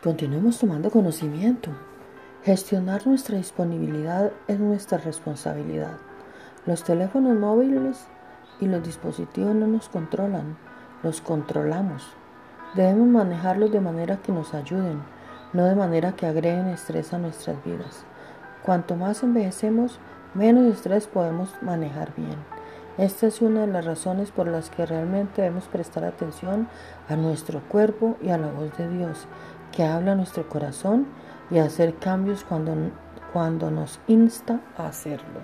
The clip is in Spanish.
Continuemos tomando conocimiento. Gestionar nuestra disponibilidad es nuestra responsabilidad. Los teléfonos móviles y los dispositivos no nos controlan, los controlamos. Debemos manejarlos de manera que nos ayuden, no de manera que agreguen estrés a nuestras vidas. Cuanto más envejecemos, menos estrés podemos manejar bien. Esta es una de las razones por las que realmente debemos prestar atención a nuestro cuerpo y a la voz de Dios que habla nuestro corazón y hacer cambios cuando, cuando nos insta a hacerlo.